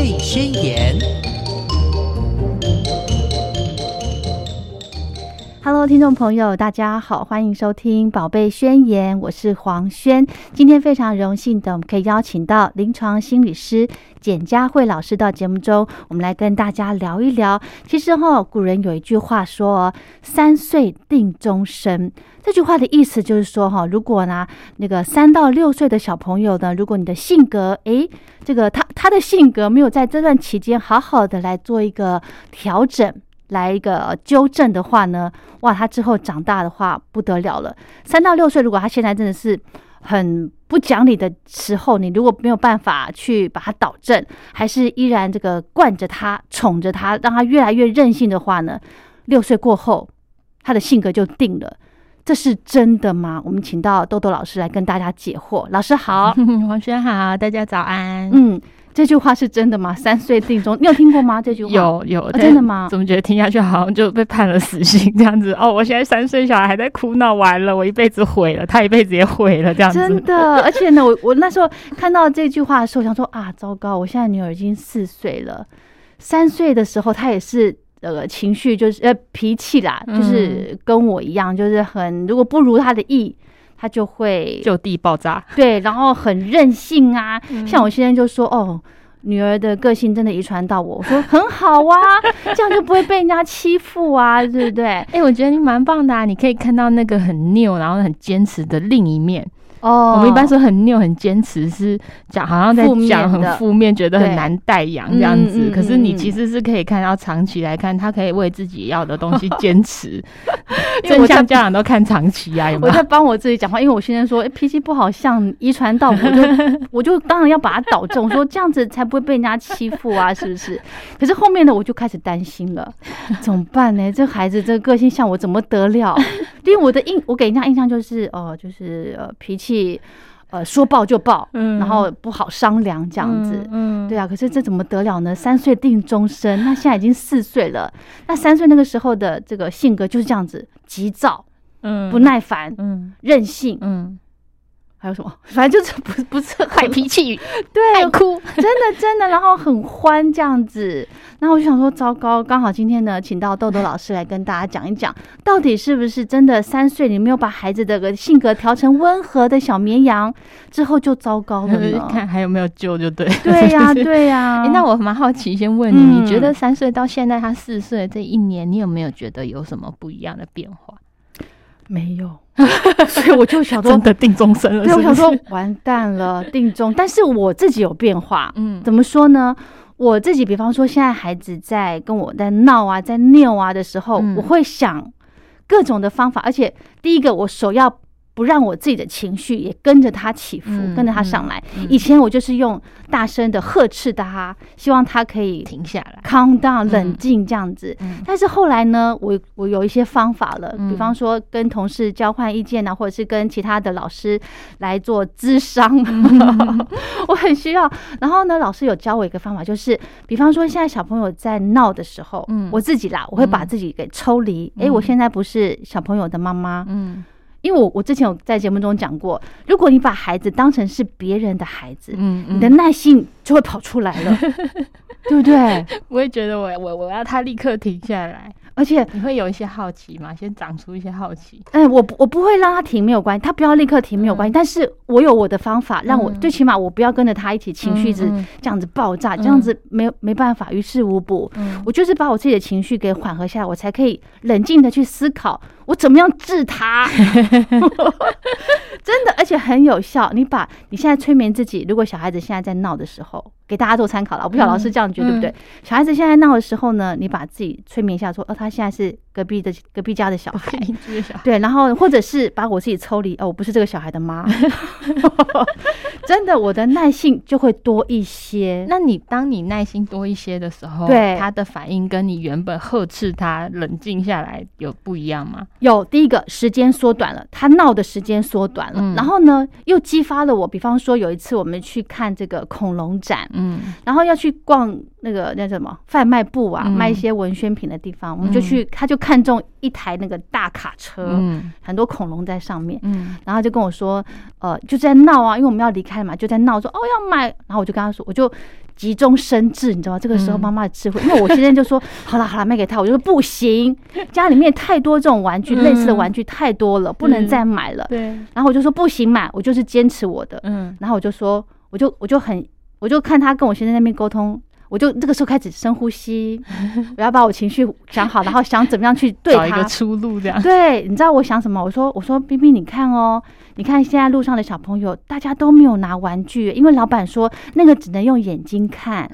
泪宣言》。听众朋友，大家好，欢迎收听《宝贝宣言》，我是黄轩。今天非常荣幸的，我们可以邀请到临床心理师简佳慧老师到节目中，我们来跟大家聊一聊。其实哈，古人有一句话说“三岁定终身”，这句话的意思就是说哈，如果呢那个三到六岁的小朋友呢，如果你的性格诶，这个他他的性格没有在这段期间好好的来做一个调整。来一个纠正的话呢，哇，他之后长大的话不得了了。三到六岁，如果他现在真的是很不讲理的时候，你如果没有办法去把他导正，还是依然这个惯着他、宠着他，让他越来越任性的话呢，六岁过后，他的性格就定了。这是真的吗？我们请到豆豆老师来跟大家解惑。老师好，黄轩好，大家早安。嗯。这句话是真的吗？三岁定终，你有听过吗？这句话有有真的吗？怎么觉得听下去好像就被判了死刑这样子？哦，我现在三岁小孩还在哭闹，完了，我一辈子毁了，他一辈子也毁了，这样子。真的，而且呢，我我那时候看到这句话的时候，想说啊，糟糕，我现在女儿已经四岁了，三岁的时候她也是呃情绪就是呃脾气啦，就是跟我一样，就是很如果不如她的意。他就会就地爆炸，对，然后很任性啊。像我现在就说，哦，女儿的个性真的遗传到我，我说很好啊，这样就不会被人家欺负啊，对不对？哎，我觉得你蛮棒的，啊，你可以看到那个很拗，然后很坚持的另一面。哦，我们一般说很拗、很坚持，是讲好像在讲很负面，觉得很难带养这样子。可是你其实是可以看到长期来看，他可以为自己要的东西坚持。正向家长都看长期啊，有没有？我在帮我自己讲话，因为我现在说脾气不好，像遗传到我，就 我就当然要把它导正，我说这样子才不会被人家欺负啊，是不是？可是后面呢，我就开始担心了，怎么办呢？这孩子这个个性像我，怎么得了？因为我的印，我给人家印象就是哦，就是呃脾气。呃，说爆就爆，嗯，然后不好商量这样子，嗯，对啊，可是这怎么得了呢？三岁定终身，那现在已经四岁了，那三岁那个时候的这个性格就是这样子，急躁，嗯，不耐烦，嗯，任性，嗯。还有什么？反正就是不不是坏脾气，对，爱哭，真的真的，然后很欢这样子。那我就想说，糟糕，刚好今天呢，请到豆豆老师来跟大家讲一讲，到底是不是真的三岁你没有把孩子的个性格调成温和的小绵羊之后就糟糕了呢？看还有没有救就对。对呀，对呀。那我蛮好奇，先问你，你觉得三岁到现在他四岁这一年，你有没有觉得有什么不一样的变化？没有，所以我就想说，真的定终身了。对，我想说，完蛋了，定终。但是我自己有变化，嗯，怎么说呢？我自己，比方说，现在孩子在跟我在闹啊，在拗啊的时候，我会想各种的方法，而且第一个，我首要。不让我自己的情绪也跟着他起伏，跟着他上来。以前我就是用大声的呵斥他，希望他可以停下来，calm down，冷静这样子。但是后来呢，我我有一些方法了，比方说跟同事交换意见啊，或者是跟其他的老师来做咨商，我很需要。然后呢，老师有教我一个方法，就是比方说现在小朋友在闹的时候，我自己啦，我会把自己给抽离。哎，我现在不是小朋友的妈妈，嗯。因为我我之前有在节目中讲过，如果你把孩子当成是别人的孩子，嗯，你的耐心就会跑出来了，对不对？我也觉得我我我要他立刻停下来。而且你会有一些好奇嘛？先长出一些好奇。哎，我我不会让他停，没有关系，他不要立刻停，没有关系。但是我有我的方法，让我最起码我不要跟着他一起情绪一直这样子爆炸，这样子没没办法于事无补。我就是把我自己的情绪给缓和下来，我才可以冷静的去思考我怎么样治他。真的，而且很有效。你把你现在催眠自己，如果小孩子现在在闹的时候。给大家做参考了，我不晓得老师这样觉得对不对？小孩子现在闹的时候呢，你把自己催眠一下，说哦，他现在是隔壁的 隔壁家的小孩，对，然后或者是把我自己抽离，哦，我不是这个小孩的妈，真的，我的耐性就会多一些。那你当你耐心多一些的时候，对他的反应跟你原本呵斥他冷静下来有不一样吗？有，第一个时间缩短了，他闹的时间缩短了，然后呢，又激发了我。比方说有一次我们去看这个恐龙展。嗯，然后要去逛那个那什么贩卖部啊，卖一些文宣品的地方，我们就去，他就看中一台那个大卡车，嗯，很多恐龙在上面，嗯，然后就跟我说，呃，就在闹啊，因为我们要离开嘛，就在闹说哦要买，然后我就跟他说，我就急中生智，你知道吗？这个时候妈妈的智慧，因为我现在就说好了好了卖给他，我就说不行，家里面太多这种玩具，类似的玩具太多了，不能再买了，对，然后我就说不行买，我就是坚持我的，嗯，然后我就说，我就我就很。我就看他跟我先生那边沟通，我就这个时候开始深呼吸，我要把我情绪想好，然后想怎么样去对他一个出路，这样对，你知道我想什么？我说我说冰冰，你看哦，你看现在路上的小朋友，大家都没有拿玩具，因为老板说那个只能用眼睛看，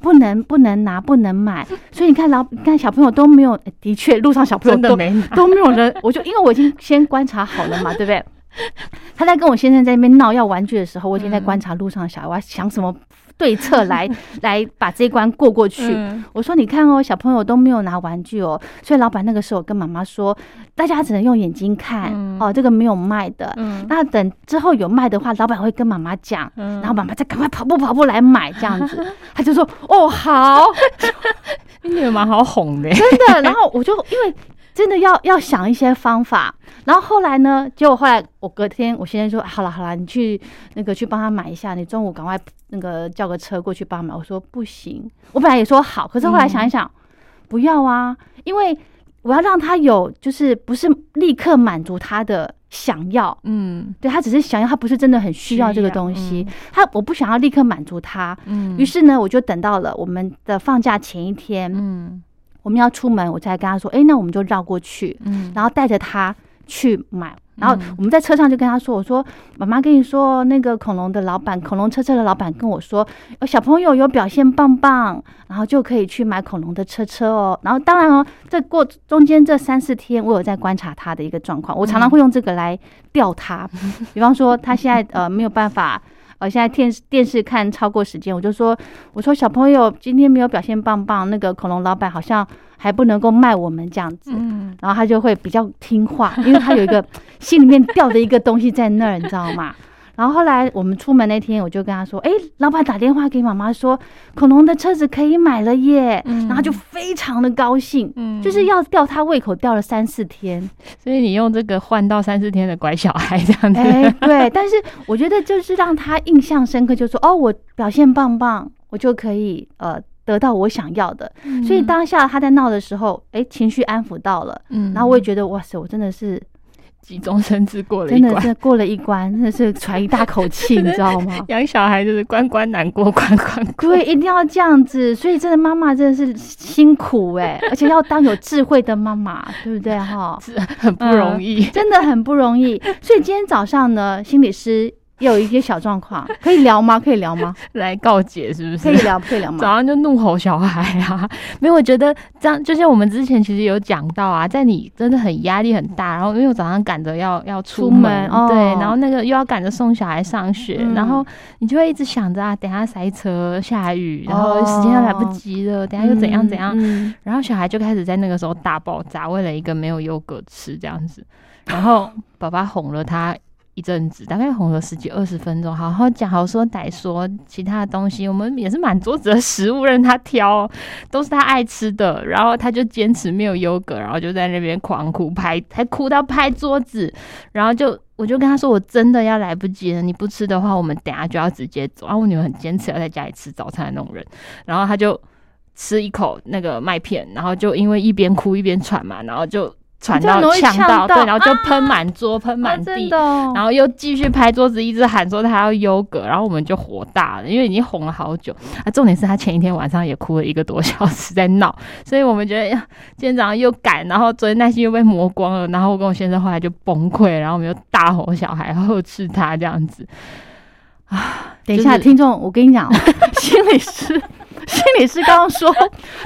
不能不能拿，不能买，所以你看老你看小朋友都没有，的确路上小朋友都没都没有人，我就因为我已经先观察好了嘛，对不对？他在跟我先生在那边闹要玩具的时候，我已经在观察路上的小孩，我要想什么对策来 来把这一关过过去。我说：“你看哦，小朋友都没有拿玩具哦，所以老板那个时候跟妈妈说，大家只能用眼睛看哦，这个没有卖的。那等之后有卖的话，老板会跟妈妈讲，然后妈妈再赶快跑步跑步来买这样子。他就说：哦，好，你女儿蛮好哄的，真的。然后我就因为。真的要要想一些方法，然后后来呢？结果后来我隔天，我先生说：“好了好了，你去那个去帮他买一下，你中午赶快那个叫个车过去帮买。”我说：“不行。”我本来也说好，可是后来想一想，不要啊，因为我要让他有，就是不是立刻满足他的想要，嗯，对他只是想要，他不是真的很需要这个东西。他我不想要立刻满足他，嗯，于是呢，我就等到了我们的放假前一天，嗯。我们要出门，我才跟他说：“哎，那我们就绕过去，嗯，然后带着他去买。然后我们在车上就跟他说：‘我说妈妈跟你说，那个恐龙的老板，恐龙车车的老板跟我说，小朋友有表现棒棒，然后就可以去买恐龙的车车哦。然后当然哦，这过中间这三四天，我有在观察他的一个状况，我常常会用这个来吊他。比方说，他现在呃没有办法。”呃，现在电视电视看超过时间，我就说，我说小朋友今天没有表现棒棒，那个恐龙老板好像还不能够卖我们这样子，嗯，然后他就会比较听话，因为他有一个 心里面吊着一个东西在那儿，你知道吗？然后后来我们出门那天，我就跟他说：“哎，老板打电话给妈妈说，恐龙的车子可以买了耶。”然后就非常的高兴，就是要吊他胃口，吊了三四天。所以你用这个换到三四天的乖小孩这样子。哎，对。但是我觉得就是让他印象深刻，就说：“哦，我表现棒棒，我就可以呃得到我想要的。”所以当下他在闹的时候，哎，情绪安抚到了。嗯。然后我也觉得哇塞，我真的是。急中生智过了一关，真的是过了一关，真的是喘一大口气，你知道吗？养小孩就是关关难过关关过，对，一定要这样子。所以真的妈妈真的是辛苦哎，而且要当有智慧的妈妈，对不对哈？是很不容易，真的很不容易。所以今天早上呢，心理师。有一些小状况，可以聊吗？可以聊吗？来告解是不是？可以聊，可以聊吗？早上就怒吼小孩啊！没有，我觉得这样，就像我们之前其实有讲到啊，在你真的很压力很大，然后因为我早上赶着要要出门，对，然后那个又要赶着送小孩上学，然后你就会一直想着啊，等下塞车、下雨，然后时间又来不及了，等下又怎样怎样，然后小孩就开始在那个时候大爆炸，为了一个没有优格吃这样子，然后爸爸哄了他。一阵子，大概哄了十几二十分钟，好好讲，好说歹说，其他的东西我们也是满桌子的食物任他挑，都是他爱吃的。然后他就坚持没有优格，然后就在那边狂哭，拍还哭到拍桌子。然后就我就跟他说，我真的要来不及了，你不吃的话，我们等下就要直接走。然后我女儿很坚持要在家里吃早餐的那种人，然后他就吃一口那个麦片，然后就因为一边哭一边喘嘛，然后就。喘到呛到，对，然后就喷满桌，喷满地，然后又继续拍桌子，一直喊说他要优格，然后我们就火大了，因为已经哄了好久啊。重点是他前一天晚上也哭了一个多小时在闹，所以我们觉得呀，今天早上又赶，然后昨天耐心又被磨光了，然后我跟我先生后来就崩溃，然后我们就大吼小孩，呵斥他这样子啊。等一下，听众，我跟你讲，心理师。心理师刚刚说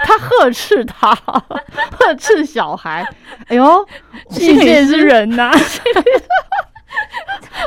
他呵斥他，呵斥小孩。哎呦，心理师是人呐！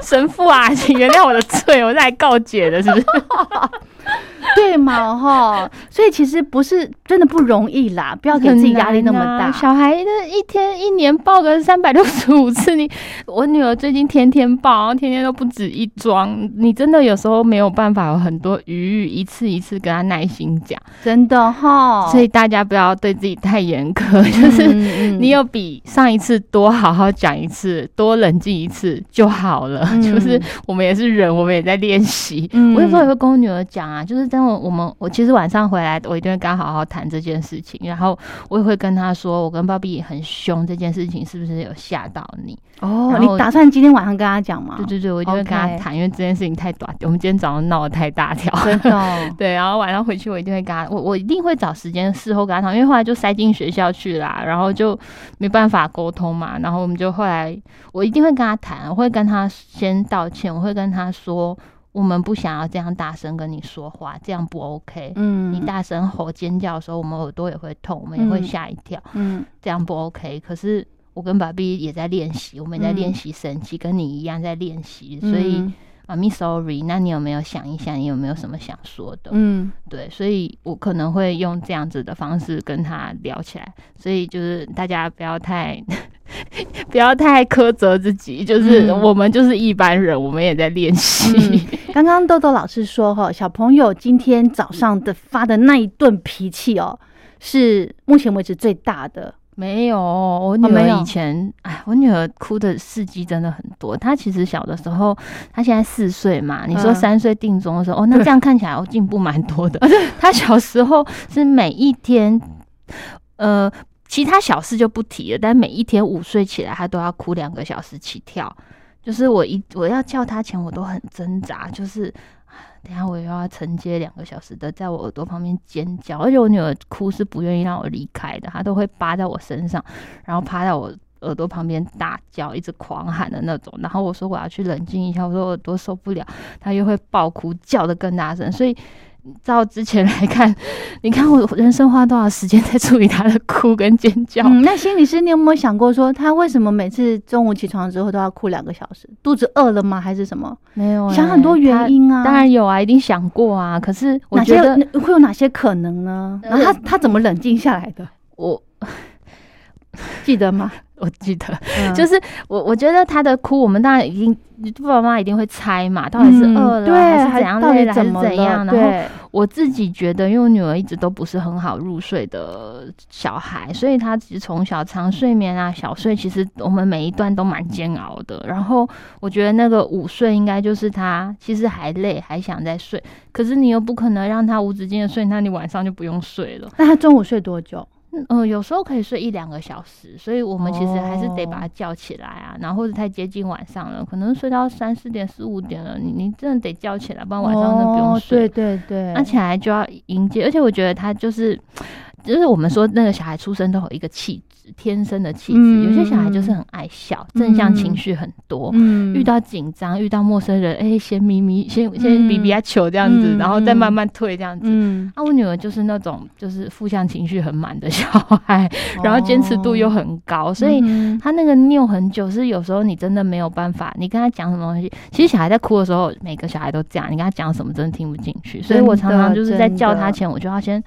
神父啊，请原谅我的罪，我在告解的，是不是？对嘛哈？所以其实不是真的不容易啦，不要给自己压力那么大。小孩的一天一年抱个三百六十五次，你我女儿最近天天抱，天天都不止一桩，你真的有时候没有办法有很多余裕，一次一次跟她耐心讲，真的哈。所以大家不要对自己太严苛，就是 你有比上一次多好好讲一次，多冷静一次就好了。就是我们也是人，我们也在练习。我有时候也会跟我女儿讲啊，就是等我我们我其实晚上回来，我一定会跟他好好谈这件事情，然后我也会跟他说，我跟鲍比很凶这件事情是不是有吓到你？哦，你打算今天晚上跟他讲吗？对对对，我一定会跟他谈，因为这件事情太短，我们今天早上闹得太大条，真的。对，然后晚上回去我一定会跟他，我我一定会找时间事后跟他谈，因为后来就塞进学校去啦，然后就没办法沟通嘛，然后我们就后来我一定会跟他谈，我会跟他先道歉，我会跟他说。我们不想要这样大声跟你说话，这样不 OK。嗯，你大声吼尖叫的时候，我们耳朵也会痛，我们也会吓一跳。嗯，这样不 OK。可是我跟爸比也在练习，我们也在练习生气，跟你一样在练习。所以，妈咪，sorry。那你有没有想一想，你有没有什么想说的？嗯，对。所以我可能会用这样子的方式跟他聊起来。所以就是大家不要太。不要太苛责自己，就是我们就是一般人，我们也在练习。刚刚豆豆老师说哈，小朋友今天早上的发的那一顿脾气哦，是目前为止最大的。没有，我女儿以前，哎，我女儿哭的事迹真的很多。她其实小的时候，她现在四岁嘛，你说三岁定中的时候，哦，那这样看起来我进步蛮多的。她小时候是每一天，呃。其他小事就不提了，但每一天午睡起来，他都要哭两个小时起跳。就是我一我要叫他前，我都很挣扎。就是等下我又要承接两个小时的，在我耳朵旁边尖叫，而且我女儿哭是不愿意让我离开的，她都会扒在我身上，然后趴在我耳朵旁边大叫，一直狂喊的那种。然后我说我要去冷静一下，我说耳朵受不了，她又会爆哭，叫的更大声，所以。照之前来看，你看我人生花多少时间在处理他的哭跟尖叫？嗯，那心理师，你有没有想过说他为什么每次中午起床之后都要哭两个小时？肚子饿了吗？还是什么？没有，想很多原因啊。当然有啊，一定想过啊。可是我觉得会有哪些可能呢？然后他他怎么冷静下来的？我 记得吗？我记得，就是我，我觉得他的哭，我们当然已经爸爸妈妈一定会猜嘛，到底是饿了还是怎样累了还是怎样。然后我自己觉得，因为我女儿一直都不是很好入睡的小孩，所以她其实从小长睡眠啊、小睡，其实我们每一段都蛮煎熬的。然后我觉得那个午睡应该就是她其实还累，还想再睡，可是你又不可能让她无止境的睡，那你晚上就不用睡了。那她中午睡多久？嗯，有时候可以睡一两个小时，所以我们其实还是得把它叫起来啊。然后或者太接近晚上了，可能睡到三四点、四五点了，你你真的得叫起来，不然晚上真的不用睡。对对对，那起来就要迎接，而且我觉得他就是，就是我们说那个小孩出生都有一个气质。天生的气质，有些小孩就是很爱笑，正向情绪很多。嗯，遇到紧张，遇到陌生人，哎，先咪咪，先先比比啊球这样子，然后再慢慢退这样子。嗯，啊，我女儿就是那种就是负向情绪很满的小孩，然后坚持度又很高，所以她那个拗很久，是有时候你真的没有办法，你跟她讲什么东西，其实小孩在哭的时候，每个小孩都这样，你跟他讲什么真的听不进去，所以我常常就是在叫他前，我就要先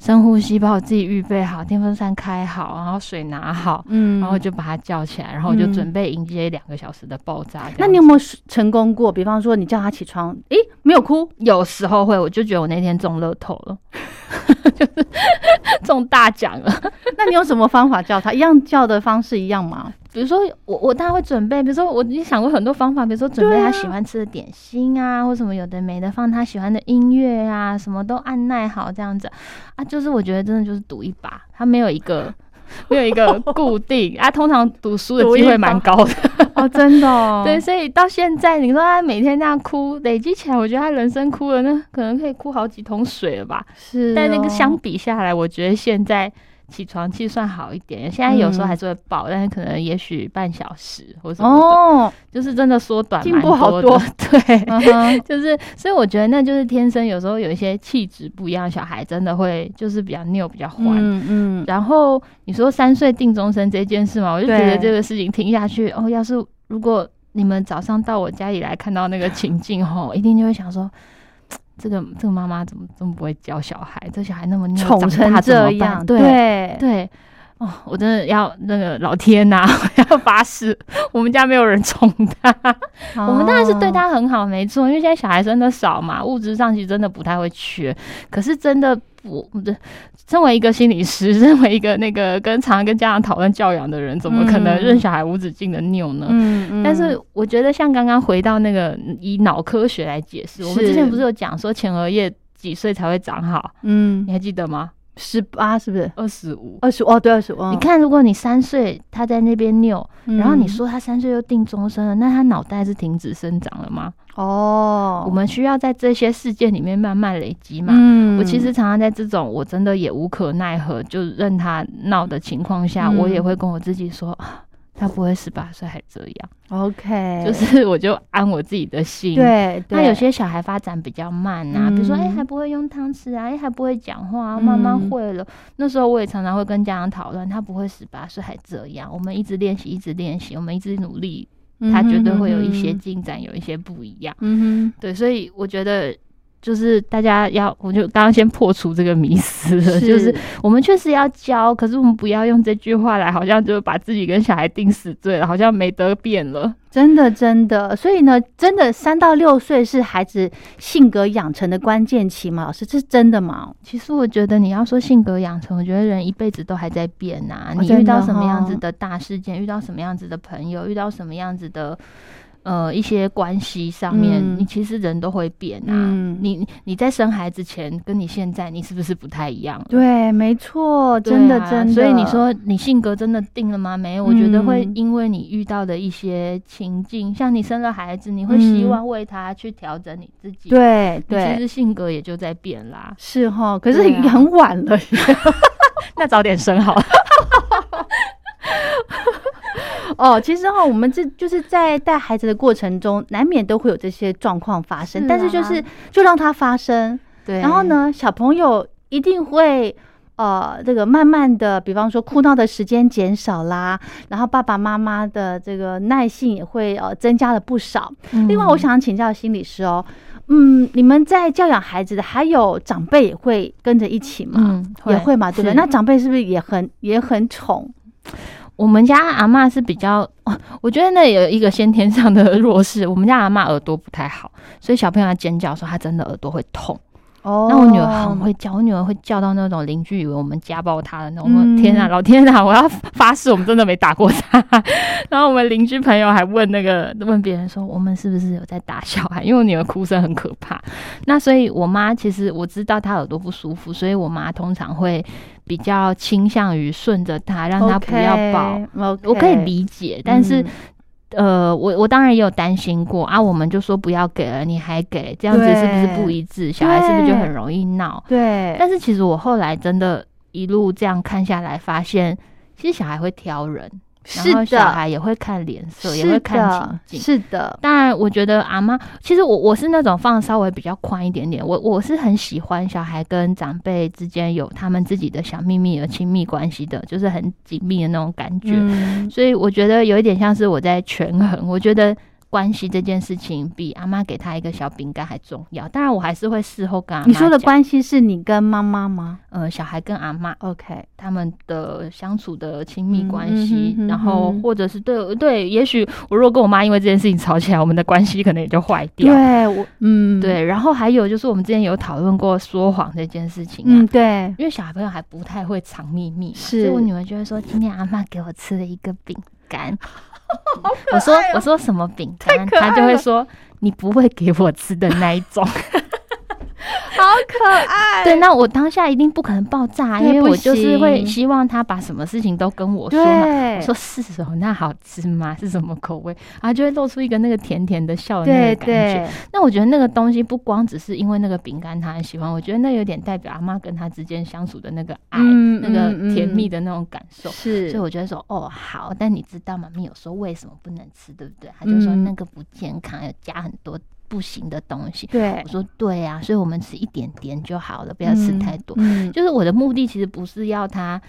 深呼吸，把我自己预备好，电风扇开好，然后。水拿好，嗯，然后就把他叫起来，然后就准备迎接两个小时的爆炸。那你有没有成功过？比方说，你叫他起床，诶，没有哭，有时候会，我就觉得我那天中乐透了，就是中大奖了。那你用什么方法叫他？一样叫的方式一样吗？比如说，我我当然会准备，比如说我你想过很多方法，比如说准备他喜欢吃的点心啊，或什么有的没的，放他喜欢的音乐啊，什么都按耐好这样子啊。就是我觉得真的就是赌一把，他没有一个。没有一个 固定啊，通常读书的机会蛮高的哦，真的。对，所以到现在，你说他每天那样哭，累积起来，我觉得他人生哭了，那可能可以哭好几桶水了吧？是。但那个相比下来，我觉得现在。起床气算好一点，现在有时候还是会爆，但是可能也许半小时或什么的，就是真的缩短进步好多。对，就是所以我觉得那就是天生，有时候有一些气质不一样，小孩真的会就是比较拗比较欢。嗯嗯。然后你说三岁定终身这件事嘛，我就觉得这个事情听下去哦，要是如果你们早上到我家里来看到那个情境吼，一定就会想说。这个这个妈妈怎么这么不会教小孩？这小孩那么宠成这样，对对。哦，我真的要那个老天呐，我 要发誓，我们家没有人宠他。我们当然是对他很好，没错，因为现在小孩真的少嘛，物质上其实真的不太会缺。可是真的，我对身为一个心理师，身为一个那个跟常常跟家长讨论教养的人，怎么可能任小孩无止境的拗呢？嗯嗯。但是我觉得，像刚刚回到那个以脑科学来解释，我们之前不是有讲说前额叶几岁才会长好？嗯，你还记得吗？十八是不是？二十五，二十哦，对，二十五。你看，如果你三岁他在那边拗，然后你说他三岁又定终身了，那他脑袋是停止生长了吗？哦，我们需要在这些事件里面慢慢累积嘛。嗯，我其实常常在这种我真的也无可奈何，就任他闹的情况下，我也会跟我自己说。他不会十八岁还这样，OK，就是我就安我自己的心。对，那有些小孩发展比较慢啊，比如说哎还不会用汤匙啊，哎还不会讲话，慢慢会了。那时候我也常常会跟家长讨论，他不会十八岁还这样，我们一直练习，一直练习，我们一直努力，他绝对会有一些进展，有一些不一样。嗯哼，对，所以我觉得。就是大家要，我就刚刚先破除这个迷思了。就是我们确实要教，可是我们不要用这句话来，好像就把自己跟小孩定死罪了，好像没得变了。真的，真的。所以呢，真的三到六岁是孩子性格养成的关键期吗？老师，这是真的吗？其实我觉得你要说性格养成，我觉得人一辈子都还在变呐。你遇到什么样子的大事件，遇到什么样子的朋友，遇到什么样子的。呃，一些关系上面，你其实人都会变啊。你你在生孩子前，跟你现在，你是不是不太一样？对，没错，真的真的。所以你说你性格真的定了吗？没有，我觉得会因为你遇到的一些情境，像你生了孩子，你会希望为他去调整你自己。对对，其实性格也就在变啦。是哈，可是很晚了，那早点生好了。哦，其实哈，我们这就是在带孩子的过程中，难免都会有这些状况发生。但是就是就让它发生，对。然后呢，小朋友一定会呃，这个慢慢的，比方说哭闹的时间减少啦，然后爸爸妈妈的这个耐性也会呃增加了不少。另外，我想请教心理师哦，嗯，你们在教养孩子的，还有长辈也会跟着一起吗？也会嘛，对不对？那长辈是不是也很也很宠？我们家阿妈是比较，我觉得那有一个先天上的弱势。我们家阿妈耳朵不太好，所以小朋友尖叫的时候，他真的耳朵会痛。哦，那我女儿很会叫，我女儿会叫到那种邻居以为我们家暴她的那种。天啊，老天啊！我要发誓，我们真的没打过她。然后我们邻居朋友还问那个问别人说，我们是不是有在打小孩？因为我女儿哭声很可怕。那所以我妈其实我知道她耳朵不舒服，所以我妈通常会。比较倾向于顺着他，让他不要抱。我可以理解，但是，呃，我我当然也有担心过啊。我们就说不要给了，你还给，这样子是不是不一致？小孩是不是就很容易闹？对。但是其实我后来真的一路这样看下来，发现其实小孩会挑人。然后小孩也会看脸色，也会看情景。是的，当然，我觉得阿妈，其实我我是那种放稍微比较宽一点点。我我是很喜欢小孩跟长辈之间有他们自己的小秘密和亲密关系的，就是很紧密的那种感觉。所以我觉得有一点像是我在权衡。我觉得。关系这件事情比阿妈给他一个小饼干还重要。当然，我还是会事后跟阿妈。你说的关系是你跟妈妈吗？呃，小孩跟阿妈，OK，他们的相处的亲密关系，然后或者是对对，也许我如果跟我妈因为这件事情吵起来，我们的关系可能也就坏掉。对，我嗯，对。然后还有就是，我们之前有讨论过说谎这件事情。嗯，对，因为小孩朋友还不太会藏秘密，所以我女儿就会说：“今天阿妈给我吃了一个饼干。”我说我说什么饼干，他就会说你不会给我吃的那一种。好可爱，对，那我当下一定不可能爆炸，因为我就是会希望他把什么事情都跟我说嘛。我说是哦，那好吃吗？是什么口味？然后就会露出一个那个甜甜的笑的那个感觉。那我觉得那个东西不光只是因为那个饼干他很喜欢，我觉得那有点代表阿妈跟他之间相处的那个爱，那个甜蜜的那种感受。是，所以我觉得说哦好，但你知道妈咪有时候为什么不能吃，对不对？他就说那个不健康，要加很多。不行的东西，对我说对呀，所以我们吃一点点就好了，不要吃太多。嗯，就是我的目的其实不是要他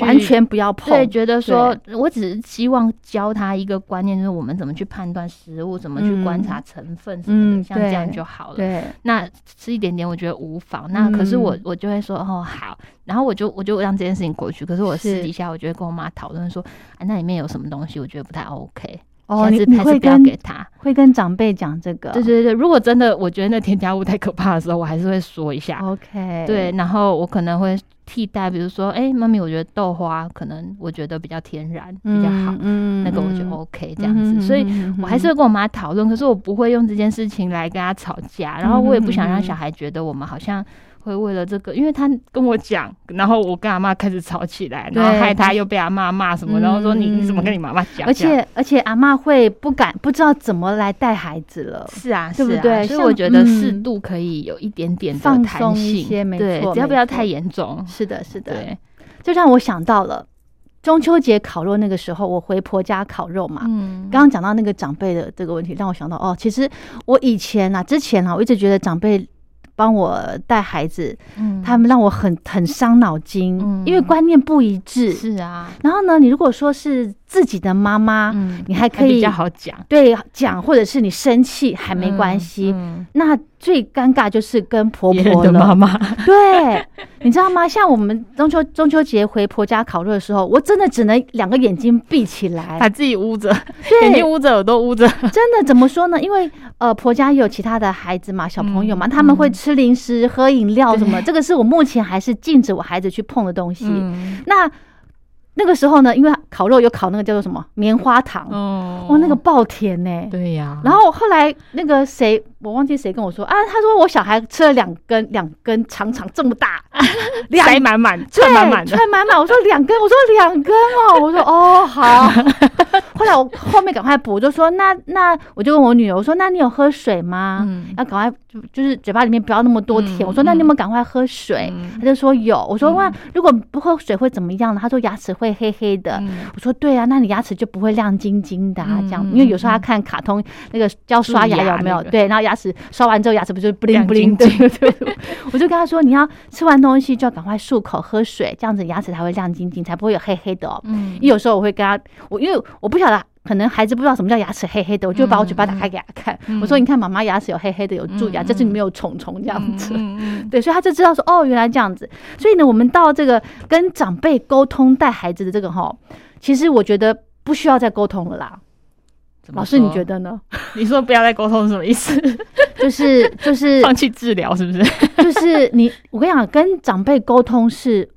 完全不要碰。对，觉得说我只是希望教他一个观念，就是我们怎么去判断食物，怎么去观察成分什么的，像这样就好了。对，那吃一点点，我觉得无妨。那可是我我就会说哦好，然后我就我就让这件事情过去。可是我私底下，我就会跟我妈讨论说，啊，那里面有什么东西，我觉得不太 OK。哦，你你会跟给他，会跟长辈讲这个？对对对，如果真的我觉得那添加物太可怕的时候，我还是会说一下。OK，对，然后我可能会替代，比如说，哎，妈咪，我觉得豆花可能我觉得比较天然比较好，嗯，那个我就 OK 这样子。所以我还是会跟我妈讨论，可是我不会用这件事情来跟她吵架，然后我也不想让小孩觉得我们好像。会为了这个，因为他跟我讲，然后我跟阿妈开始吵起来，然后害他又被阿妈骂什么，然后说你你怎么跟你妈妈讲？而且而且阿妈会不敢不知道怎么来带孩子了。是啊，对不对？所以我觉得适度可以有一点点放松一些，没错，只要不要太严重。是的，是的。对，就让我想到了中秋节烤肉那个时候，我回婆家烤肉嘛。嗯。刚刚讲到那个长辈的这个问题，让我想到哦，其实我以前啊，之前啊，我一直觉得长辈。帮我带孩子，嗯，他们让我很很伤脑筋，嗯，因为观念不一致，是啊。然后呢，你如果说是自己的妈妈，嗯，你还可以比较好讲，对，讲或者是你生气还没关系，那。最尴尬就是跟婆婆的妈妈，对，你知道吗？像我们中秋中秋节回婆家烤肉的时候，我真的只能两个眼睛闭起来，把自己捂着，眼睛捂着，耳朵捂着。真的怎么说呢？因为呃，婆家有其他的孩子嘛，小朋友嘛，他们会吃零食、喝饮料什么，这个是我目前还是禁止我孩子去碰的东西。那。那个时候呢，因为烤肉有烤那个叫做什么棉花糖，哦，哇，那个爆甜呢。对呀。然后后来那个谁，我忘记谁跟我说啊，他说我小孩吃了两根，两根长长这么大，塞满满，串满满，串满满。我说两根，我说两根哦，我说哦好。后来我后面赶快补，就说那那我就问我女儿，我说那你有喝水吗？嗯，要赶快就就是嘴巴里面不要那么多甜。我说那你有没有赶快喝水？他就说有。我说哇，如果不喝水会怎么样呢？他说牙齿会。会黑黑的，我说对啊，那你牙齿就不会亮晶晶的啊，这样，因为有时候他看卡通那个教刷牙有没有？对，然后牙齿刷完之后牙齿不就不灵不灵的？对，我就跟他说，你要吃完东西就要赶快漱口喝水，这样子牙齿才会亮晶晶，才不会有黑黑的哦。嗯，因为有时候我会跟他，我因为我不晓得。可能孩子不知道什么叫牙齿黑黑的，我就把我嘴巴打开给他看。我说：“你看，妈妈牙齿有黑黑的，有蛀牙，这是你没有虫虫这样子。” 对，所以他就知道说：“哦，原来这样子。”所以呢，我们到这个跟长辈沟通带孩子的这个哈，其实我觉得不需要再沟通了啦。老师，你觉得呢？你说不要再沟通是什么意思？就是就是 放弃治疗是不是？就是你，我跟你讲，跟长辈沟通是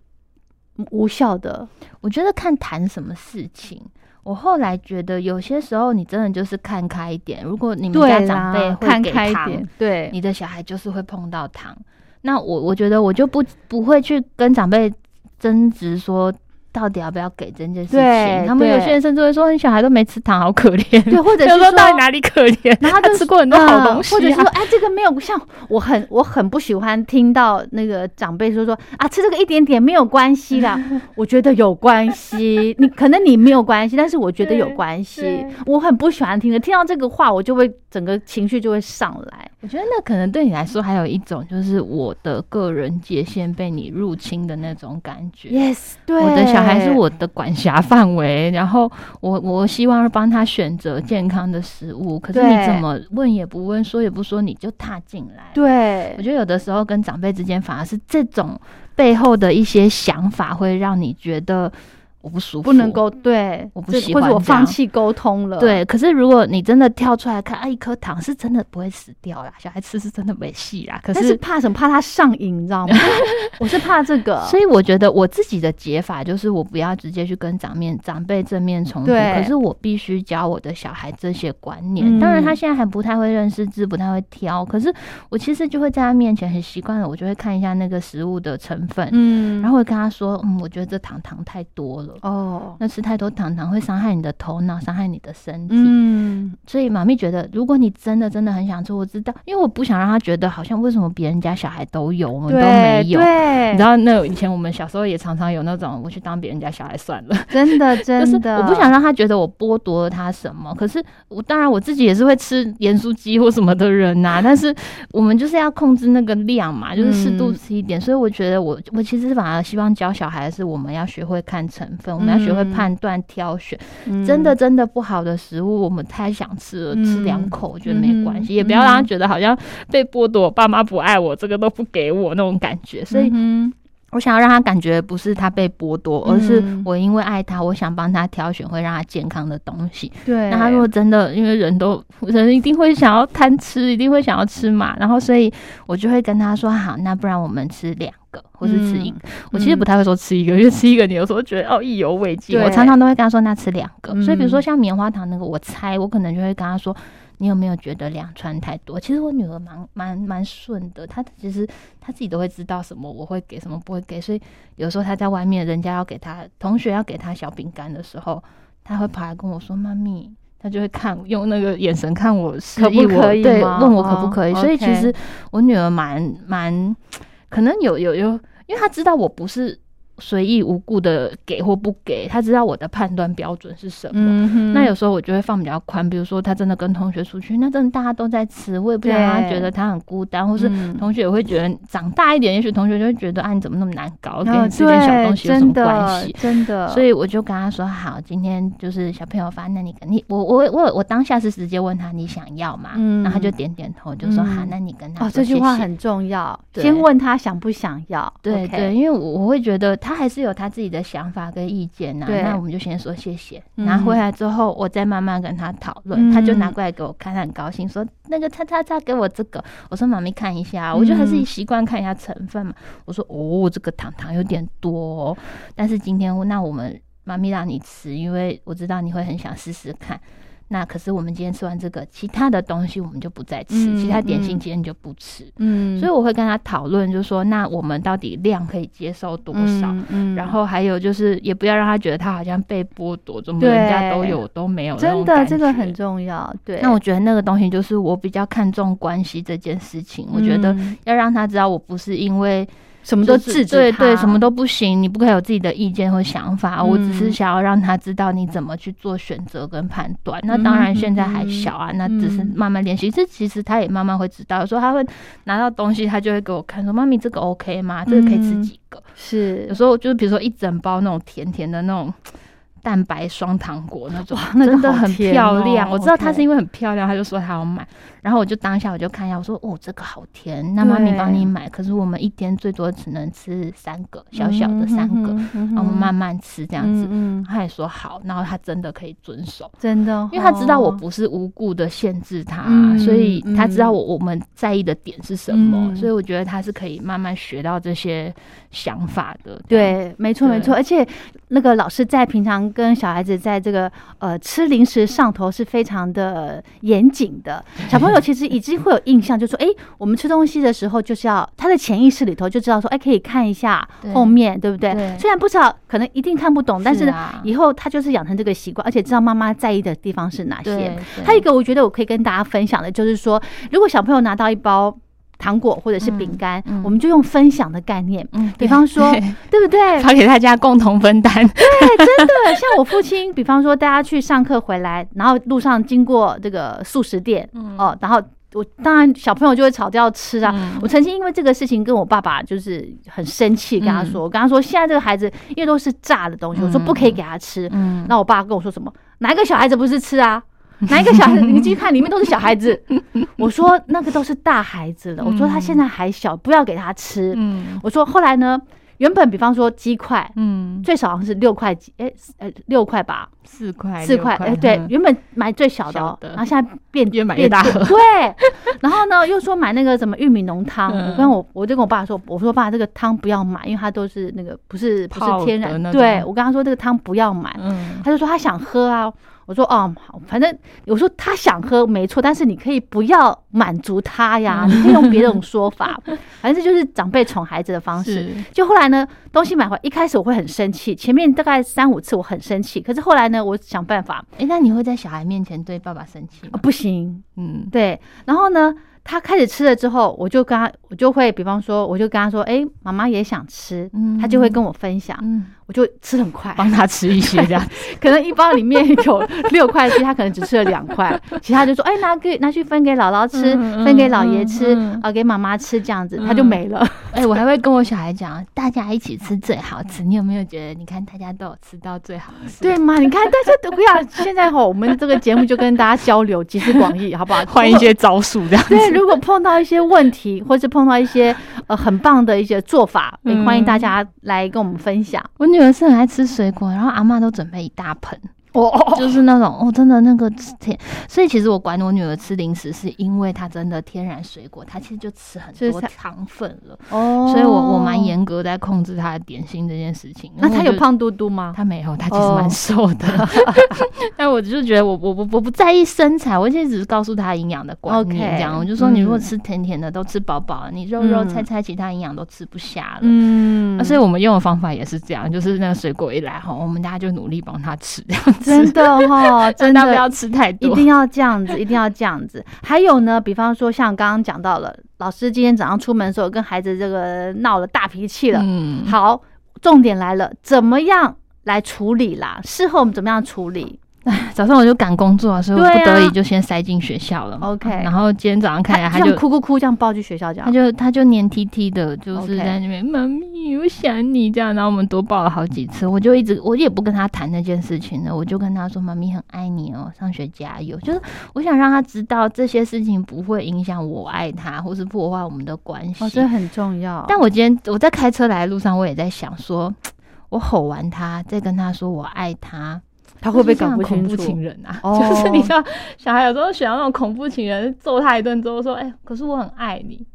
无效的。我觉得看谈什么事情。我后来觉得，有些时候你真的就是看开一点。如果你们家长辈会给糖，对，你的小孩就是会碰到糖。那我我觉得我就不不会去跟长辈争执说。到底要不要给这件事情？他们有些人甚至会说：“你小孩都没吃糖，好可怜。”对，或者是说到底哪里可怜？然后他吃过很多好东西，或者是说：“哎，这个没有像我很我很不喜欢听到那个长辈说说啊，吃这个一点点没有关系啦。”我觉得有关系，你可能你没有关系，但是我觉得有关系。我很不喜欢听的，听到这个话，我就会整个情绪就会上来。我觉得那可能对你来说还有一种，就是我的个人界限被你入侵的那种感觉。Yes，对，我的小孩是我的管辖范围，然后我我希望帮他选择健康的食物，可是你怎么问也不问，说也不说，你就踏进来。对，我觉得有的时候跟长辈之间反而是这种背后的一些想法，会让你觉得。我不舒服，不能够对，我不喜欢，或者我放弃沟通了。对，可是如果你真的跳出来看，啊，一颗糖是真的不会死掉啦，小孩吃是真的没戏啦。可是怕什么？怕他上瘾，你知道吗？我是怕这个，所以我觉得我自己的解法就是，我不要直接去跟长面长辈正面冲突。可是我必须教我的小孩这些观念。当然，他现在还不太会认识字，不太会挑。可是我其实就会在他面前很习惯了，我就会看一下那个食物的成分，嗯，然后会跟他说，嗯，我觉得这糖糖太多了。了哦。那吃太多糖糖会伤害你的头脑，伤害你的身体。嗯，所以妈咪觉得，如果你真的真的很想吃，我知道，因为我不想让他觉得好像为什么别人家小孩都有，我们都没有。对，你知道那以前我们小时候也常常有那种，我去当别人家小孩算了，真的 真的，我不想让他觉得我剥夺了他什么。可是我当然我自己也是会吃盐酥鸡或什么的人呐，但是我们就是要控制那个量嘛，就是适度吃一点。所以我觉得我我其实反而希望教小孩的是，我们要学会看成分，我们要学会判断挑选。真的真的不好的食物，我们太想吃了，吃两口我觉得没关系，也不要让他觉得好像被剥夺，爸妈不爱我，这个都不给我那种感觉。所以。我想要让他感觉不是他被剥夺，而是我因为爱他，我想帮他挑选会让他健康的东西。对，那他如果真的，因为人都人一定会想要贪吃，一定会想要吃嘛，然后所以我就会跟他说：好，那不然我们吃两个，或是吃一个。我其实不太会说吃一个，因为吃一个你有时候觉得哦意犹未尽。我常常都会跟他说：那吃两个。所以比如说像棉花糖那个，我猜我可能就会跟他说。你有没有觉得两串太多？其实我女儿蛮蛮蛮顺的，她其实她自己都会知道什么我会给什么不会给，所以有时候她在外面，人家要给她同学要给她小饼干的时候，她会跑来跟我说：“妈咪。”她就会看用那个眼神看我可不可以，对，问我可不可以。所以其实我女儿蛮蛮可能有有有，因为他知道我不是。随意无故的给或不给，他知道我的判断标准是什么。那有时候我就会放比较宽，比如说他真的跟同学出去，那真的大家都在吃，我也不想让他觉得他很孤单，或是同学也会觉得长大一点，也许同学就会觉得啊你怎么那么难搞，给你吃点小东西有什么关系？真的，所以我就跟他说好，今天就是小朋友发，那你你我我我我当下是直接问他你想要吗？然后他就点点头，就说好，那你跟他哦，这句话很重要，先问他想不想要。对对，因为我我会觉得他。他还是有他自己的想法跟意见呐，那我们就先说谢谢，拿回来之后，我再慢慢跟他讨论。他就拿过来给我看，他很高兴，说那个叉叉叉给我这个，我说妈咪看一下，我就还是习惯看一下成分嘛。我说哦，这个糖糖有点多，但是今天那我们妈咪让你吃，因为我知道你会很想试试看。那可是我们今天吃完这个，其他的东西我们就不再吃，其他点心今天就不吃。嗯，所以我会跟他讨论，就说那我们到底量可以接受多少？嗯，然后还有就是也不要让他觉得他好像被剥夺，怎么人家都有都没有。真的，这个很重要。对，那我觉得那个东西就是我比较看重关系这件事情。我觉得要让他知道，我不是因为。什么都制止对对，什么都不行，你不可以有自己的意见和想法。我只是想要让他知道你怎么去做选择跟判断。那当然现在还小啊，那只是慢慢练习。这其实他也慢慢会知道。说他会拿到东西，他就会给我看，说妈咪这个 OK 吗？这个可以吃几个？是有时候就是比如说一整包那种甜甜的那种。蛋白双糖果那种，真的很漂亮。我知道他是因为很漂亮，他就说他要买。然后我就当下我就看一下，我说哦，这个好甜，那妈咪帮你买。可是我们一天最多只能吃三个，小小的三个，然后我们慢慢吃这样子。他也说好，然后他真的可以遵守，真的，因为他知道我不是无故的限制他，所以他知道我我们在意的点是什么，所以我觉得他是可以慢慢学到这些想法的。对，没错没错，而且那个老师在平常。跟小孩子在这个呃吃零食上头是非常的严谨的。小朋友其实已经会有印象，就说哎，我们吃东西的时候就是要他的潜意识里头就知道说，哎，可以看一下后面，对不对？虽然不知道，可能一定看不懂，但是以后他就是养成这个习惯，而且知道妈妈在意的地方是哪些。还有一个我觉得我可以跟大家分享的就是说，如果小朋友拿到一包。糖果或者是饼干，我们就用分享的概念，比方说，对不对？发给大家共同分担。对，真的，像我父亲，比方说，大家去上课回来，然后路上经过这个素食店，哦，然后我当然小朋友就会吵着要吃啊。我曾经因为这个事情跟我爸爸就是很生气，跟他说，我跟他说，现在这个孩子因为都是炸的东西，我说不可以给他吃。那我爸跟我说什么？哪一个小孩子不是吃啊？哪一个小孩子？你继续看，里面都是小孩子。我说那个都是大孩子了。我说他现在还小，不要给他吃。我说后来呢？原本比方说鸡块，嗯，最少好像是六块几，哎，呃，六块吧，四块，四块，哎，对，原本买最小的，然后现在变越买越大盒。对，然后呢，又说买那个什么玉米浓汤。我跟我我就跟我爸说，我说爸，这个汤不要买，因为它都是那个不是不是天然。对我跟他说这个汤不要买，他就说他想喝啊。我说哦，好，反正我说他想喝没错，但是你可以不要满足他呀，你可以用别种说法，反正就是长辈宠孩子的方式。就后来呢，东西买回来一开始我会很生气，前面大概三五次我很生气，可是后来呢，我想办法。哎，那你会在小孩面前对爸爸生气吗？不行，嗯，对。然后呢？他开始吃了之后，我就跟他，我就会，比方说，我就跟他说：“哎，妈妈也想吃。”他就会跟我分享。我就吃很快，帮他吃一些这样，可能一包里面有六块鸡，他可能只吃了两块，其他就说：“哎，拿给拿去分给姥姥吃，分给姥爷吃，啊，给妈妈吃，这样子他就没了。”哎，我还会跟我小孩讲，大家一起吃最好吃。你有没有觉得，你看大家都有吃到最好吃？对吗？你看大家都不要。现在哈，我们这个节目就跟大家交流，集思广益，好不好？换一些招数这样。对，如果碰到一些问题，或是碰到一些呃很棒的一些做法，也欢迎大家来跟我们分享。我女儿是很爱吃。水果，然后阿妈都准备一大盆。哦，就是那种哦，真的那个甜，所以其实我管我女儿吃零食，是因为她真的天然水果，她其实就吃很多糖分了。哦，所以我我蛮严格在控制她的点心这件事情。那她有胖嘟嘟吗？她没有，她其实蛮瘦的。但我就觉得我我我我不在意身材，我现在只是告诉她营养的观念，这样我就说你如果吃甜甜的都吃饱饱了，你肉肉菜菜其他营养都吃不下了。嗯，所以我们用的方法也是这样，就是那个水果一来哈，我们大家就努力帮她吃这样。真的哈，真的不要吃太多，一定要这样子，一定要这样子。还有呢，比方说像刚刚讲到了，老师今天早上出门的时候跟孩子这个闹了大脾气了。嗯，好，重点来了，怎么样来处理啦？事后我们怎么样处理？早上我就赶工作，所以我不得已就先塞进学校了。OK，然后今天早上看来他就哭哭哭，这样抱去学校，这样他就他就黏 T T 的，就是在那边妈咪，我想你这样。然后我们多抱了好几次，我就一直我也不跟他谈那件事情了，我就跟他说妈咪很爱你哦，上学加油。就是我想让他知道这些事情不会影响我爱他，或是破坏我们的关系。哦，这很重要。但我今天我在开车来的路上，我也在想说，我吼完他，再跟他说我爱他。他会不会搞不？恐怖情人啊，就是你知道，小孩有时候选到那种恐怖情人，揍他一顿之后说：“哎，可是我很爱你。”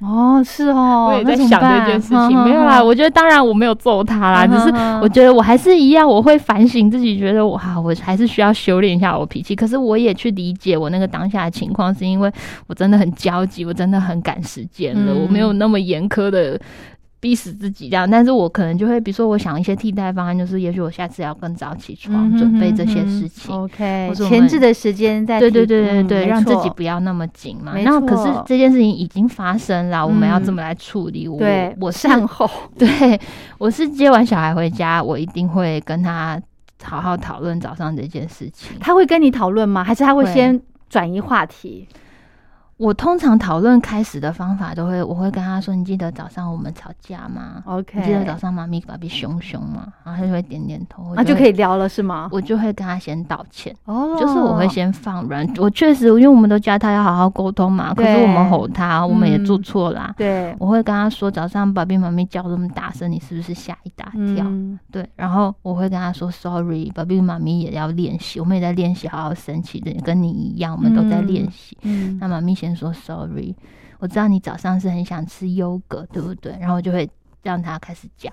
哦，是哦，我也在想这件事情。没有啦，我觉得当然我没有揍他啦，只是我觉得我还是一样，我会反省自己，觉得我哈，我还是需要修炼一下我脾气。可是我也去理解我那个当下的情况，是因为我真的很焦急，我真的很赶时间了，我没有那么严苛的。逼死自己这样，但是我可能就会，比如说，我想一些替代方案，就是也许我下次要更早起床，准备这些事情。OK，前置的时间在对对对对对，让自己不要那么紧嘛。那可是这件事情已经发生了，我们要怎么来处理？我我善后，对我是接完小孩回家，我一定会跟他好好讨论早上这件事情。他会跟你讨论吗？还是他会先转移话题？我通常讨论开始的方法都会，我会跟他说：“你记得早上我们吵架吗？”“OK。”“你记得早上妈咪爸比凶凶吗？”然后他就会点点头，那就可以聊了是吗？我就会跟他先道歉。哦，就是我会先放软。我确实，因为我们都教他要好好沟通嘛。可是我们吼他，我们也做错啦。对。我会跟他说：“早上爸比妈咪叫这么大声，你是不是吓一大跳？”对。然后我会跟他说：“Sorry，爸比妈咪也要练习，我们也在练习好好生气的，跟你一样，我们都在练习。”嗯。那妈咪。先说 sorry，我知道你早上是很想吃优格，对不对？然后我就会让他开始讲。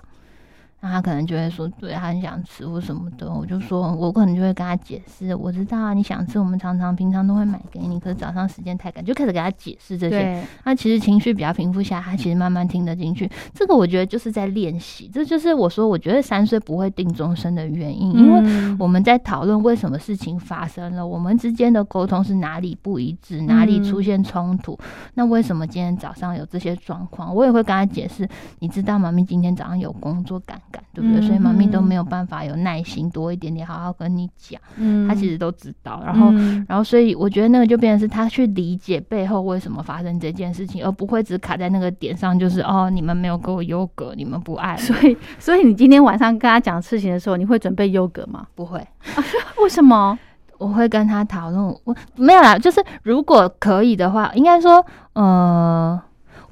那他可能就会说，对他很想吃或什么的，我就说，我可能就会跟他解释，我知道啊，你想吃，我们常常平常都会买给你，可是早上时间太赶，就开始给他解释这些。他其实情绪比较平复下，他其实慢慢听得进去。这个我觉得就是在练习，这就是我说，我觉得三岁不会定终身的原因，因为我们在讨论为什么事情发生了，我们之间的沟通是哪里不一致，哪里出现冲突，那为什么今天早上有这些状况，我也会跟他解释。你知道妈咪今天早上有工作赶。对不对？所以妈咪都没有办法有耐心多一点点，好好跟你讲。嗯，他其实都知道。然后，然后，所以我觉得那个就变成是他去理解背后为什么发生这件事情，而不会只卡在那个点上，就是哦，你们没有给我优格，你们不爱。所以，所以你今天晚上跟他讲事情的时候，你会准备优格吗？不会。为什么？我会跟他讨论。我没有啦，就是如果可以的话，应该说，呃。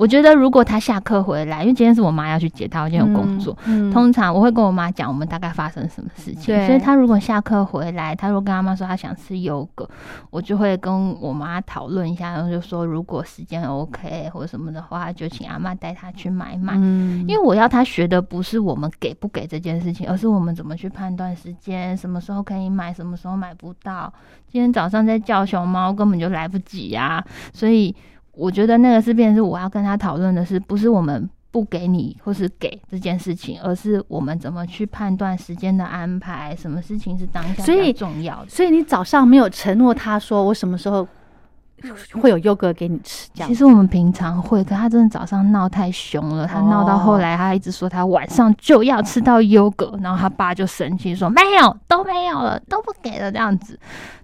我觉得如果他下课回来，因为今天是我妈要去接他，我今天有工作，通常我会跟我妈讲我们大概发生什么事情。所以他如果下课回来，他如果跟他妈说他想吃优格，我就会跟我妈讨论一下，然后就说如果时间 OK 或者什么的话，就请阿妈带他去买买。因为我要他学的不是我们给不给这件事情，而是我们怎么去判断时间，什么时候可以买，什么时候买不到。今天早上在叫熊猫，根本就来不及呀，所以。我觉得那个是变是我要跟他讨论的是，不是我们不给你或是给这件事情，而是我们怎么去判断时间的安排，什么事情是当下最重要的。所以你早上没有承诺他说我什么时候会有优格给你吃。其实我们平常会，可他真的早上闹太凶了，他闹到后来，他一直说他晚上就要吃到优格，然后他爸就生气说没有都没有了，都不给了这样子。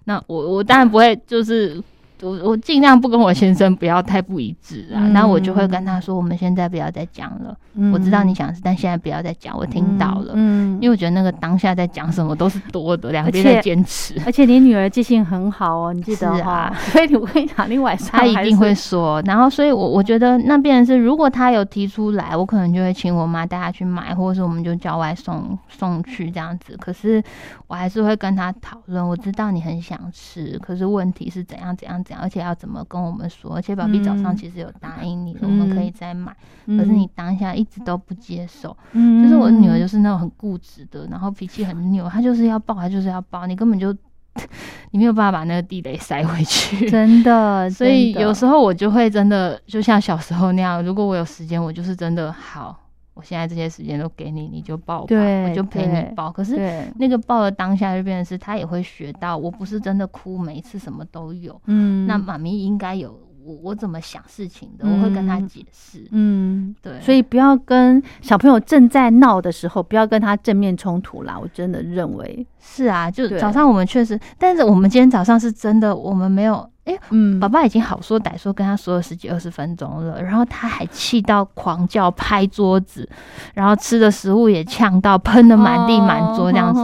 那我我当然不会就是。我我尽量不跟我先生不要太不一致啊，那我就会跟他说，我们现在不要再讲了。我知道你想，但现在不要再讲，我听到了。嗯，因为我觉得那个当下在讲什么都是多的，两边在坚持。而且你女儿记性很好哦，你记得哈。所以你我跟你讲，你晚上他一定会说。然后，所以我我觉得那边是，如果他有提出来，我可能就会请我妈带他去买，或者是我们就叫外送送去这样子。可是我还是会跟他讨论。我知道你很想吃，可是问题是怎样怎样。而且要怎么跟我们说？而且宝贝早上其实有答应你，我们可以再买。可是你当下一直都不接受。嗯，就是我女儿就是那种很固执的，然后脾气很拗，她就是要抱，她就是要抱，你根本就 你没有办法把那个地雷塞回去。真的，所以有时候我就会真的就像小时候那样，如果我有时间，我就是真的好。我现在这些时间都给你，你就抱吧，我就陪你抱。可是那个抱的当下就变成是，他也会学到，我不是真的哭，每一次什么都有。嗯，那妈咪应该有我，我怎么想事情的，我会跟他解释。嗯，对，所以不要跟小朋友正在闹的时候，不要跟他正面冲突啦。我真的认为是啊，就早上我们确实，但是我们今天早上是真的，我们没有。哎，嗯，爸爸已经好说歹说跟他说了十几二十分钟了，然后他还气到狂叫拍桌子，然后吃的食物也呛到喷的满地满桌这样子，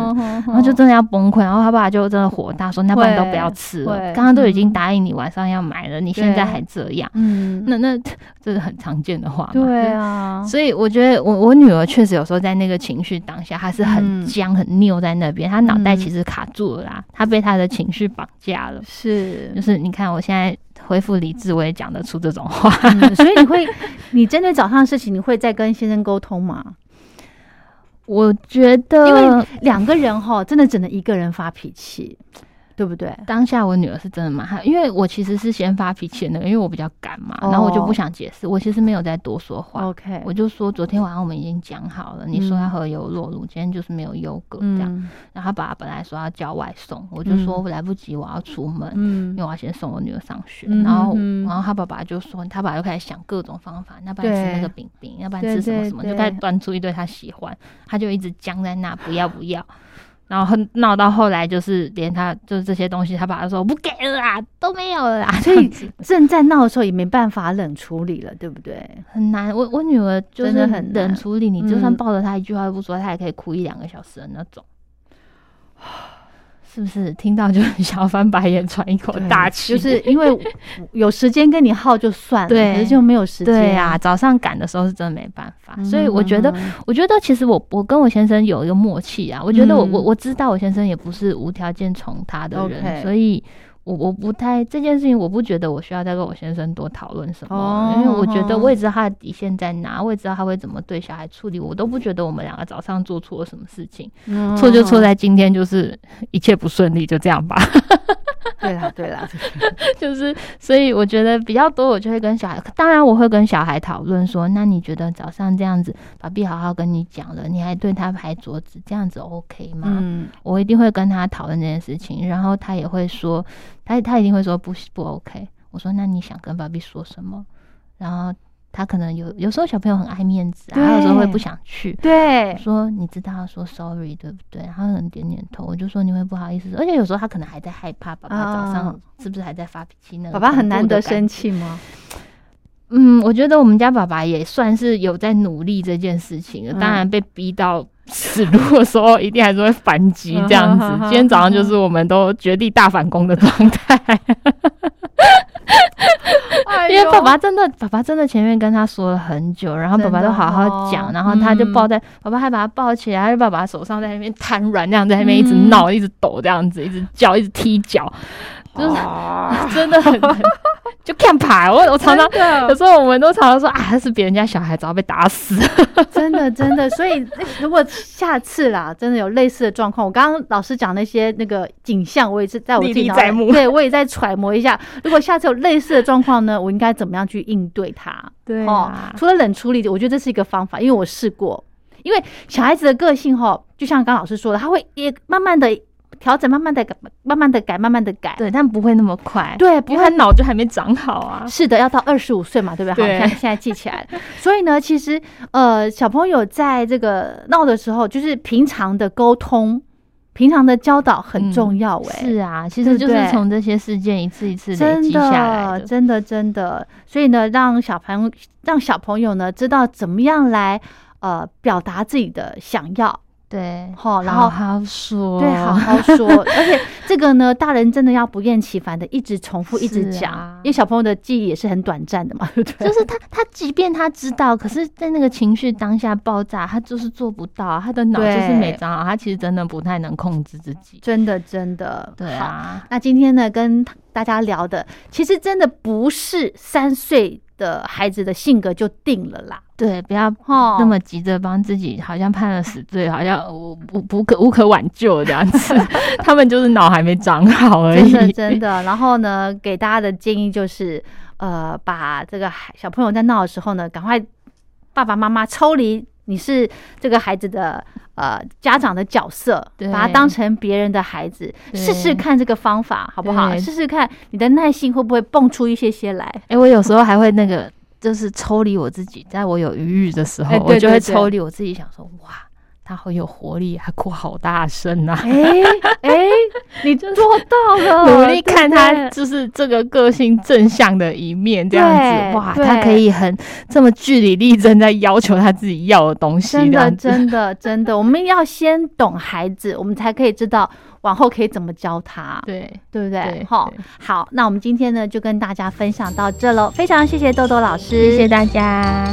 然后就真的要崩溃，然后他爸爸就真的火大说：“那不然都不要吃了，刚刚都已经答应你晚上要买了，你现在还这样，嗯，那那 这是很常见的话，对啊，所以我觉得我我女儿确实有时候在那个情绪当下，她是很僵很拗在那边，她脑袋其实卡住了啦，她被她的情绪绑架了，是，就是你。你看，我现在恢复理智，我也讲得出这种话。所以你会，你针对早上的事情，你会再跟先生沟通吗？我觉得，因为两个人哈，真的只能一个人发脾气。对不对？当下我女儿是真的蛮害，因为我其实是先发脾气的那个，因为我比较赶嘛，然后我就不想解释，我其实没有再多说话。OK，我就说昨天晚上我们已经讲好了，你说要喝优酪乳，今天就是没有优格这样。然后他爸本来说要叫外送，我就说来不及，我要出门，因为我要先送我女儿上学。然后，然后他爸爸就说，他爸爸就开始想各种方法，要不然吃那个饼饼，要不然吃什么什么，就开始端出一堆他喜欢，他就一直僵在那，不要不要。然后闹到后来，就是连他就是这些东西，他爸爸说不给了啦，都没有了啦。所以正在闹的时候也没办法冷处理了，对不对？很难。我我女儿就是很冷处理，你就算抱着她一句话都不说，她也可以哭一两个小时的那种。是不是听到就很想翻白眼，喘一口大气？就是因为 有时间跟你耗就算了，可是就没有时间。对啊，早上赶的时候是真的没办法。所以我觉得，我觉得其实我我跟我先生有一个默契啊。我觉得我我我知道我先生也不是无条件宠他的人，所以。我我不太这件事情，我不觉得我需要再跟我先生多讨论什么，因为我觉得我也知道他的底线在哪，我也知道他会怎么对小孩处理，我都不觉得我们两个早上做错了什么事情，错就错在今天就是 一切不顺利，就这样吧。对啦，对啦，就是，所以我觉得比较多，我就会跟小孩，当然我会跟小孩讨论说，那你觉得早上这样子，爸比好好跟你讲了，你还对他拍桌子，这样子 OK 吗？嗯，我一定会跟他讨论这件事情，然后他也会说，他他一定会说不不 OK。我说那你想跟爸比说什么？然后。他可能有有时候小朋友很爱面子，啊，他有时候会不想去。对，说你知道说 sorry 对不对？然后可能点点头，我就说你会不好意思。而且有时候他可能还在害怕，爸爸早上是不是还在发脾气呢？爸爸很难得生气吗？嗯，我觉得我们家爸爸也算是有在努力这件事情。当然被逼到死路的时候，一定还是会反击这样子。今天早上就是我们都绝地大反攻的状态。因为爸爸真的，爸爸真的前面跟他说了很久，然后爸爸都好好讲，然后他就抱在，爸爸还把他抱起来，就爸爸手上在那边瘫软，那样在那边一直闹，一直抖，这样子，一直叫，一直踢脚，就是 真的很。就看牌，我我常常有时候我们都常常说啊，是别人家小孩早被打死，真的真的。所以如果下次啦，真的有类似的状况，我刚刚老师讲那些那个景象，我也是在我自己脑海，对我也在揣摩一下。如果下次有类似的状况呢，我应该怎么样去应对它？对哦，除了冷处理，我觉得这是一个方法，因为我试过。因为小孩子的个性哈，就像刚老师说的，他会也慢慢的。调整，慢慢的改，慢慢的改，慢慢的改，对，但不会那么快，对，不会脑就还没长好啊。是的，要到二十五岁嘛，对不对？好，看现在记起来了。所以呢，其实呃，小朋友在这个闹的时候，就是平常的沟通，平常的教导很重要。哎，是啊，其实就是从这些事件一次一次累积下来的，真的，真的。所以呢，让小朋友让小朋友呢知道怎么样来呃表达自己的想要。对，好，然后好好说，对，好好说，而且这个呢，大人真的要不厌其烦的一直重复，一直讲，因为小朋友的记忆也是很短暂的嘛，对不对？就是他，他即便他知道，可是在那个情绪当下爆炸，他就是做不到，他的脑就是没长好，他其实真的不太能控制自己，真的，真的，对啊。那今天呢，跟大家聊的，其实真的不是三岁。的孩子的性格就定了啦，对，不要那么急着帮自己，好像判了死罪，好像无无不可无可挽救这样子。他们就是脑还没长好而已，真的真的。然后呢，给大家的建议就是，呃，把这个孩小朋友在闹的时候呢，赶快爸爸妈妈抽离。你是这个孩子的呃家长的角色，把他当成别人的孩子，试试看这个方法好不好？试试看你的耐心会不会蹦出一些些来？哎，我有时候还会那个，就是抽离我自己，在我有余裕的时候，我就会抽离我自己，想说哇。他好有活力，还哭好大声呐！哎哎，你做到了，努力看他就是这个个性正向的一面，这样子哇，他可以很这么据理力争，在要求他自己要的东西。真的，真的，真的，我们要先懂孩子，我们才可以知道往后可以怎么教他。对，对不对？好，好，那我们今天呢就跟大家分享到这喽，非常谢谢豆豆老师，谢谢大家。